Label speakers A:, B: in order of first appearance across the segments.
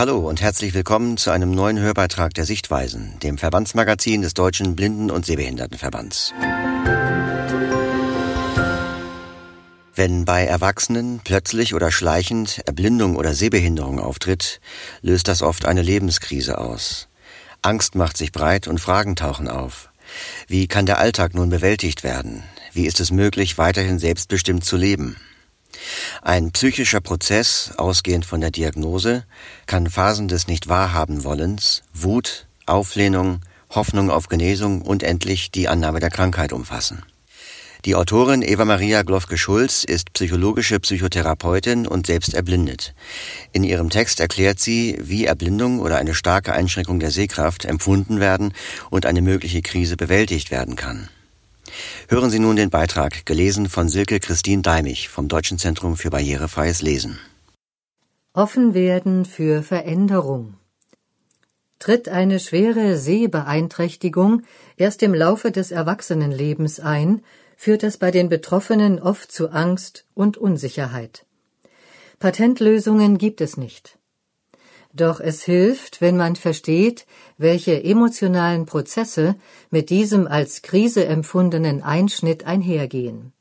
A: Hallo und herzlich willkommen zu einem neuen Hörbeitrag der Sichtweisen, dem Verbandsmagazin des Deutschen Blinden- und Sehbehindertenverbands. Wenn bei Erwachsenen plötzlich oder schleichend Erblindung oder Sehbehinderung auftritt, löst das oft eine Lebenskrise aus. Angst macht sich breit und Fragen tauchen auf. Wie kann der Alltag nun bewältigt werden? Wie ist es möglich, weiterhin selbstbestimmt zu leben? Ein psychischer Prozess, ausgehend von der Diagnose, kann Phasen des Nicht-Wahrhaben-Wollens, Wut, Auflehnung, Hoffnung auf Genesung und endlich die Annahme der Krankheit umfassen. Die Autorin Eva Maria Glofke-Schulz ist psychologische Psychotherapeutin und selbst erblindet. In ihrem Text erklärt sie, wie Erblindung oder eine starke Einschränkung der Sehkraft empfunden werden und eine mögliche Krise bewältigt werden kann. Hören Sie nun den Beitrag, gelesen von Silke Christine Deimich vom Deutschen Zentrum für barrierefreies Lesen.
B: Offen werden für Veränderung. Tritt eine schwere Sehbeeinträchtigung erst im Laufe des Erwachsenenlebens ein, führt das bei den Betroffenen oft zu Angst und Unsicherheit. Patentlösungen gibt es nicht. Doch es hilft, wenn man versteht, welche emotionalen Prozesse mit diesem als Krise empfundenen Einschnitt einhergehen.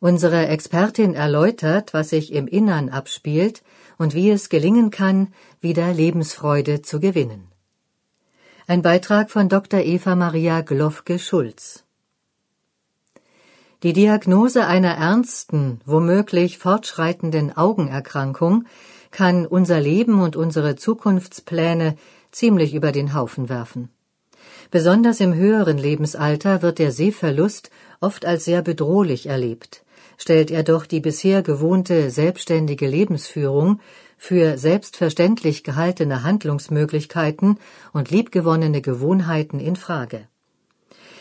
B: Unsere Expertin erläutert, was sich im Innern abspielt und wie es gelingen kann, wieder Lebensfreude zu gewinnen. Ein Beitrag von Dr. Eva Maria Glofke-Schulz. Die Diagnose einer ernsten, womöglich fortschreitenden Augenerkrankung kann unser Leben und unsere Zukunftspläne ziemlich über den Haufen werfen. Besonders im höheren Lebensalter wird der Sehverlust oft als sehr bedrohlich erlebt. Stellt er doch die bisher gewohnte selbstständige Lebensführung für selbstverständlich gehaltene Handlungsmöglichkeiten und liebgewonnene Gewohnheiten in Frage.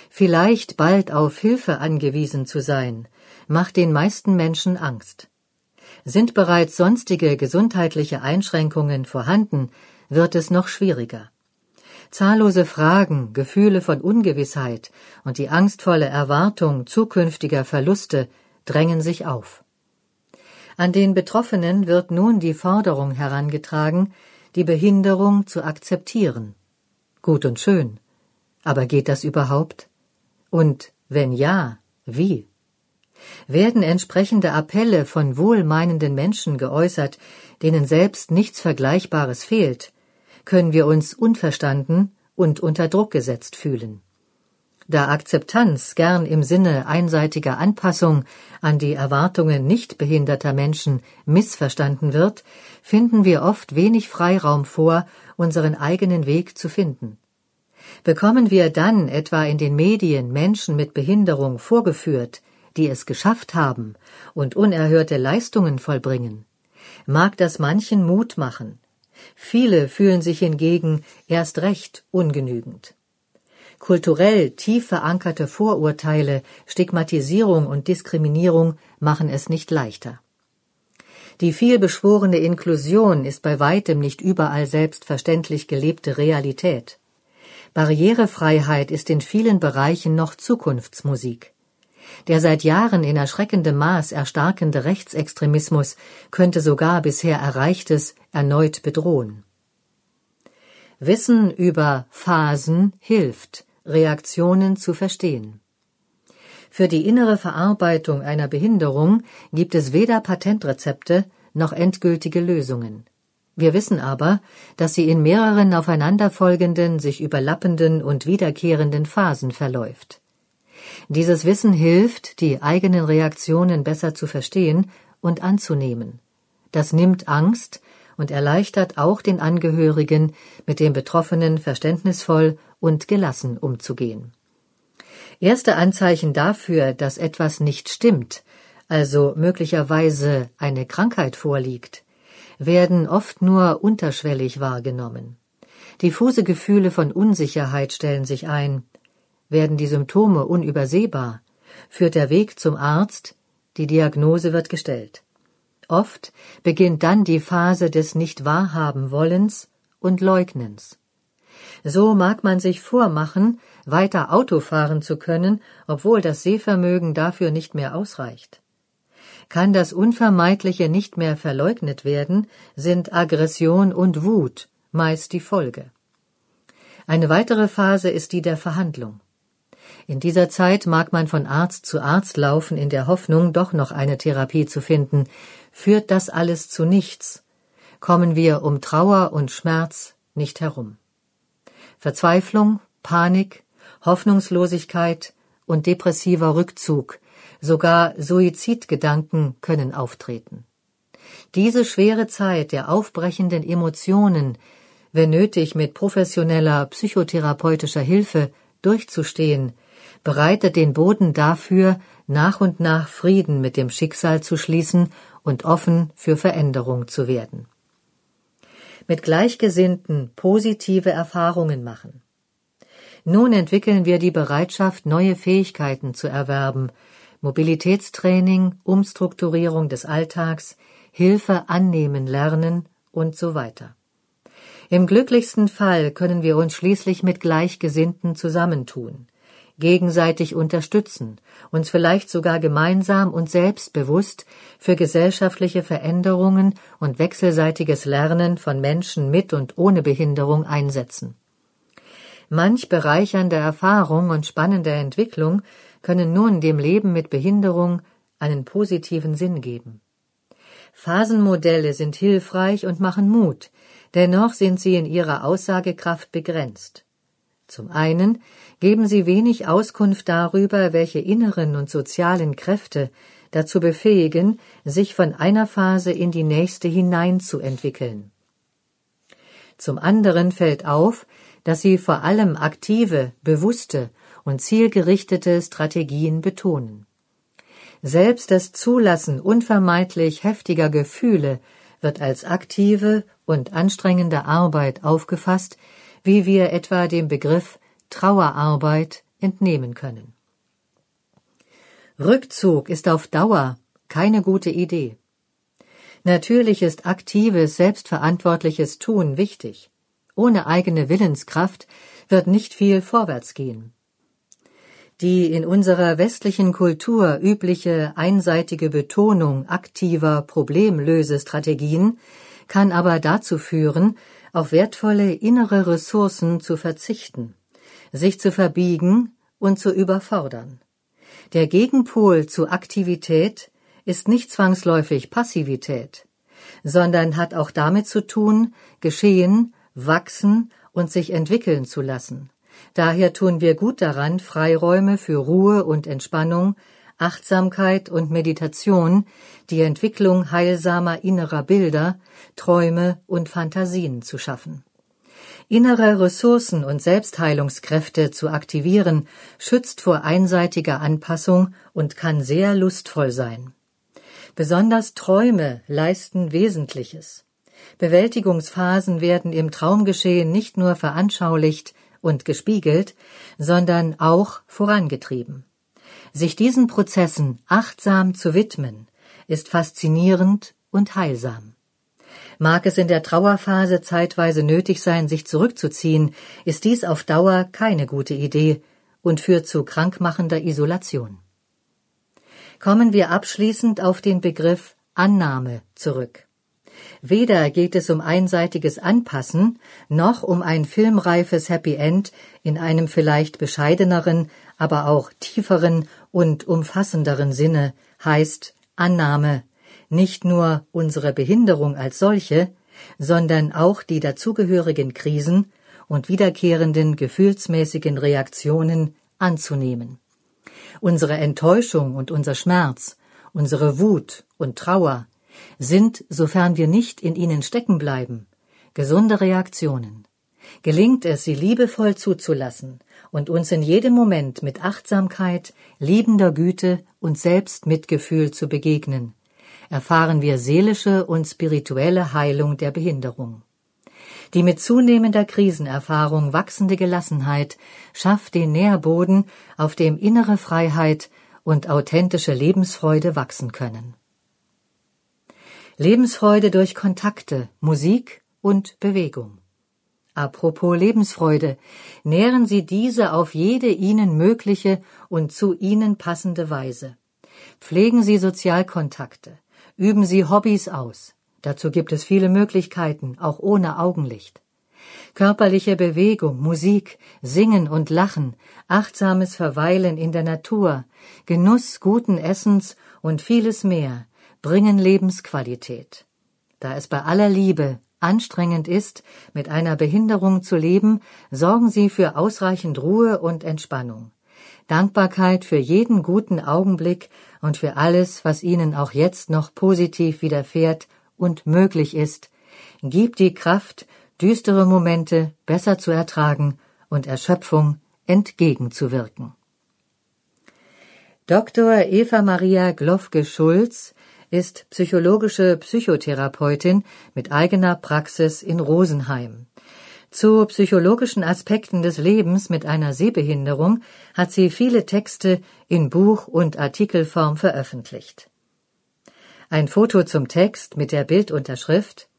B: Vielleicht bald auf Hilfe angewiesen zu sein, macht den meisten Menschen Angst. Sind bereits sonstige gesundheitliche Einschränkungen vorhanden, wird es noch schwieriger. Zahllose Fragen, Gefühle von Ungewissheit und die angstvolle Erwartung zukünftiger Verluste drängen sich auf. An den Betroffenen wird nun die Forderung herangetragen, die Behinderung zu akzeptieren. Gut und schön. Aber geht das überhaupt? Und wenn ja, wie? Werden entsprechende Appelle von wohlmeinenden Menschen geäußert, denen selbst nichts Vergleichbares fehlt, können wir uns unverstanden und unter Druck gesetzt fühlen. Da Akzeptanz gern im Sinne einseitiger Anpassung an die Erwartungen nicht behinderter Menschen missverstanden wird, finden wir oft wenig Freiraum vor, unseren eigenen Weg zu finden. Bekommen wir dann etwa in den Medien Menschen mit Behinderung vorgeführt, die es geschafft haben und unerhörte Leistungen vollbringen, mag das manchen Mut machen. Viele fühlen sich hingegen erst recht ungenügend. Kulturell tief verankerte Vorurteile, Stigmatisierung und Diskriminierung machen es nicht leichter. Die vielbeschworene Inklusion ist bei weitem nicht überall selbstverständlich gelebte Realität. Barrierefreiheit ist in vielen Bereichen noch Zukunftsmusik. Der seit Jahren in erschreckendem Maß erstarkende Rechtsextremismus könnte sogar bisher Erreichtes erneut bedrohen. Wissen über Phasen hilft, Reaktionen zu verstehen. Für die innere Verarbeitung einer Behinderung gibt es weder Patentrezepte noch endgültige Lösungen. Wir wissen aber, dass sie in mehreren aufeinanderfolgenden, sich überlappenden und wiederkehrenden Phasen verläuft. Dieses Wissen hilft, die eigenen Reaktionen besser zu verstehen und anzunehmen. Das nimmt Angst und erleichtert auch den Angehörigen, mit dem Betroffenen verständnisvoll und gelassen umzugehen. Erste Anzeichen dafür, dass etwas nicht stimmt, also möglicherweise eine Krankheit vorliegt, werden oft nur unterschwellig wahrgenommen. Diffuse Gefühle von Unsicherheit stellen sich ein, werden die Symptome unübersehbar, führt der Weg zum Arzt, die Diagnose wird gestellt. Oft beginnt dann die Phase des Nicht-Wahrhaben-Wollens und Leugnens. So mag man sich vormachen, weiter Auto fahren zu können, obwohl das Sehvermögen dafür nicht mehr ausreicht. Kann das Unvermeidliche nicht mehr verleugnet werden, sind Aggression und Wut meist die Folge. Eine weitere Phase ist die der Verhandlung. In dieser Zeit mag man von Arzt zu Arzt laufen in der Hoffnung, doch noch eine Therapie zu finden. Führt das alles zu nichts, kommen wir um Trauer und Schmerz nicht herum. Verzweiflung, Panik, Hoffnungslosigkeit und depressiver Rückzug, sogar Suizidgedanken können auftreten. Diese schwere Zeit der aufbrechenden Emotionen, wenn nötig mit professioneller psychotherapeutischer Hilfe durchzustehen, bereitet den Boden dafür, nach und nach Frieden mit dem Schicksal zu schließen und offen für Veränderung zu werden. Mit Gleichgesinnten positive Erfahrungen machen. Nun entwickeln wir die Bereitschaft, neue Fähigkeiten zu erwerben, Mobilitätstraining, Umstrukturierung des Alltags, Hilfe annehmen lernen und so weiter. Im glücklichsten Fall können wir uns schließlich mit Gleichgesinnten zusammentun, gegenseitig unterstützen, uns vielleicht sogar gemeinsam und selbstbewusst für gesellschaftliche Veränderungen und wechselseitiges Lernen von Menschen mit und ohne Behinderung einsetzen. Manch bereichernde Erfahrung und spannende Entwicklung können nun dem Leben mit Behinderung einen positiven Sinn geben. Phasenmodelle sind hilfreich und machen Mut, dennoch sind sie in ihrer Aussagekraft begrenzt. Zum einen geben sie wenig Auskunft darüber, welche inneren und sozialen Kräfte dazu befähigen, sich von einer Phase in die nächste hineinzuentwickeln. Zum anderen fällt auf, dass sie vor allem aktive, bewusste und zielgerichtete Strategien betonen. Selbst das Zulassen unvermeidlich heftiger Gefühle wird als aktive und anstrengende Arbeit aufgefasst, wie wir etwa dem Begriff Trauerarbeit entnehmen können. Rückzug ist auf Dauer keine gute Idee. Natürlich ist aktives, selbstverantwortliches Tun wichtig. Ohne eigene Willenskraft wird nicht viel vorwärts gehen. Die in unserer westlichen Kultur übliche einseitige Betonung aktiver Problemlösestrategien kann aber dazu führen, auf wertvolle innere Ressourcen zu verzichten, sich zu verbiegen und zu überfordern. Der Gegenpol zu Aktivität ist nicht zwangsläufig Passivität, sondern hat auch damit zu tun, geschehen, wachsen und sich entwickeln zu lassen. Daher tun wir gut daran, Freiräume für Ruhe und Entspannung, Achtsamkeit und Meditation, die Entwicklung heilsamer innerer Bilder, Träume und Fantasien zu schaffen. Innere Ressourcen und Selbstheilungskräfte zu aktivieren, schützt vor einseitiger Anpassung und kann sehr lustvoll sein. Besonders Träume leisten Wesentliches. Bewältigungsphasen werden im Traumgeschehen nicht nur veranschaulicht, und gespiegelt, sondern auch vorangetrieben. Sich diesen Prozessen achtsam zu widmen, ist faszinierend und heilsam. Mag es in der Trauerphase zeitweise nötig sein, sich zurückzuziehen, ist dies auf Dauer keine gute Idee und führt zu krankmachender Isolation. Kommen wir abschließend auf den Begriff Annahme zurück. Weder geht es um einseitiges Anpassen, noch um ein filmreifes Happy End in einem vielleicht bescheideneren, aber auch tieferen und umfassenderen Sinne, heißt Annahme, nicht nur unsere Behinderung als solche, sondern auch die dazugehörigen Krisen und wiederkehrenden gefühlsmäßigen Reaktionen anzunehmen. Unsere Enttäuschung und unser Schmerz, unsere Wut und Trauer, sind, sofern wir nicht in ihnen stecken bleiben, gesunde Reaktionen. Gelingt es, sie liebevoll zuzulassen und uns in jedem Moment mit Achtsamkeit, liebender Güte und Selbstmitgefühl zu begegnen, erfahren wir seelische und spirituelle Heilung der Behinderung. Die mit zunehmender Krisenerfahrung wachsende Gelassenheit schafft den Nährboden, auf dem innere Freiheit und authentische Lebensfreude wachsen können. Lebensfreude durch Kontakte, Musik und Bewegung. Apropos Lebensfreude, nähren Sie diese auf jede Ihnen mögliche und zu Ihnen passende Weise. Pflegen Sie Sozialkontakte. Üben Sie Hobbys aus. Dazu gibt es viele Möglichkeiten, auch ohne Augenlicht. Körperliche Bewegung, Musik, Singen und Lachen, achtsames Verweilen in der Natur, Genuss guten Essens und vieles mehr bringen Lebensqualität. Da es bei aller Liebe anstrengend ist, mit einer Behinderung zu leben, sorgen Sie für ausreichend Ruhe und Entspannung. Dankbarkeit für jeden guten Augenblick und für alles, was Ihnen auch jetzt noch positiv widerfährt und möglich ist, gibt die Kraft, düstere Momente besser zu ertragen und Erschöpfung entgegenzuwirken. Dr. Eva Maria Glofke-Schulz ist psychologische Psychotherapeutin mit eigener Praxis in Rosenheim. Zu psychologischen Aspekten des Lebens mit einer Sehbehinderung hat sie viele Texte in Buch- und Artikelform veröffentlicht. Ein Foto zum Text mit der Bildunterschrift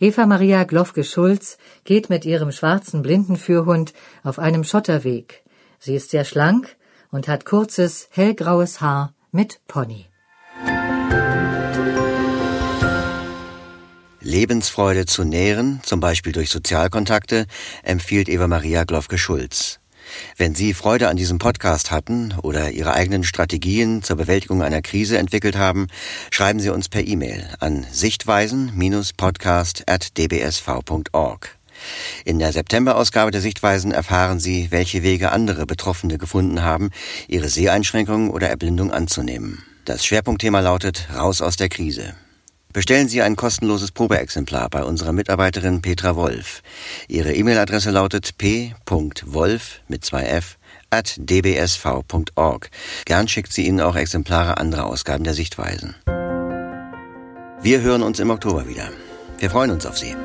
B: Eva Maria Glofke-Schulz geht mit ihrem schwarzen Blindenführhund auf einem Schotterweg. Sie ist sehr schlank und hat kurzes, hellgraues Haar mit Pony.
A: Lebensfreude zu nähren, zum Beispiel durch Sozialkontakte, empfiehlt Eva Maria Glofke-Schulz. Wenn Sie Freude an diesem Podcast hatten oder Ihre eigenen Strategien zur Bewältigung einer Krise entwickelt haben, schreiben Sie uns per E-Mail an sichtweisen-podcast.dbsv.org. In der September-Ausgabe der Sichtweisen erfahren Sie, welche Wege andere Betroffene gefunden haben, ihre Seheinschränkungen oder Erblindung anzunehmen. Das Schwerpunktthema lautet Raus aus der Krise. Bestellen Sie ein kostenloses Probeexemplar bei unserer Mitarbeiterin Petra Wolf. Ihre E-Mail-Adresse lautet p.wolf mit zwei f at dbsv.org. Gern schickt sie Ihnen auch Exemplare anderer Ausgaben der Sichtweisen. Wir hören uns im Oktober wieder. Wir freuen uns auf Sie.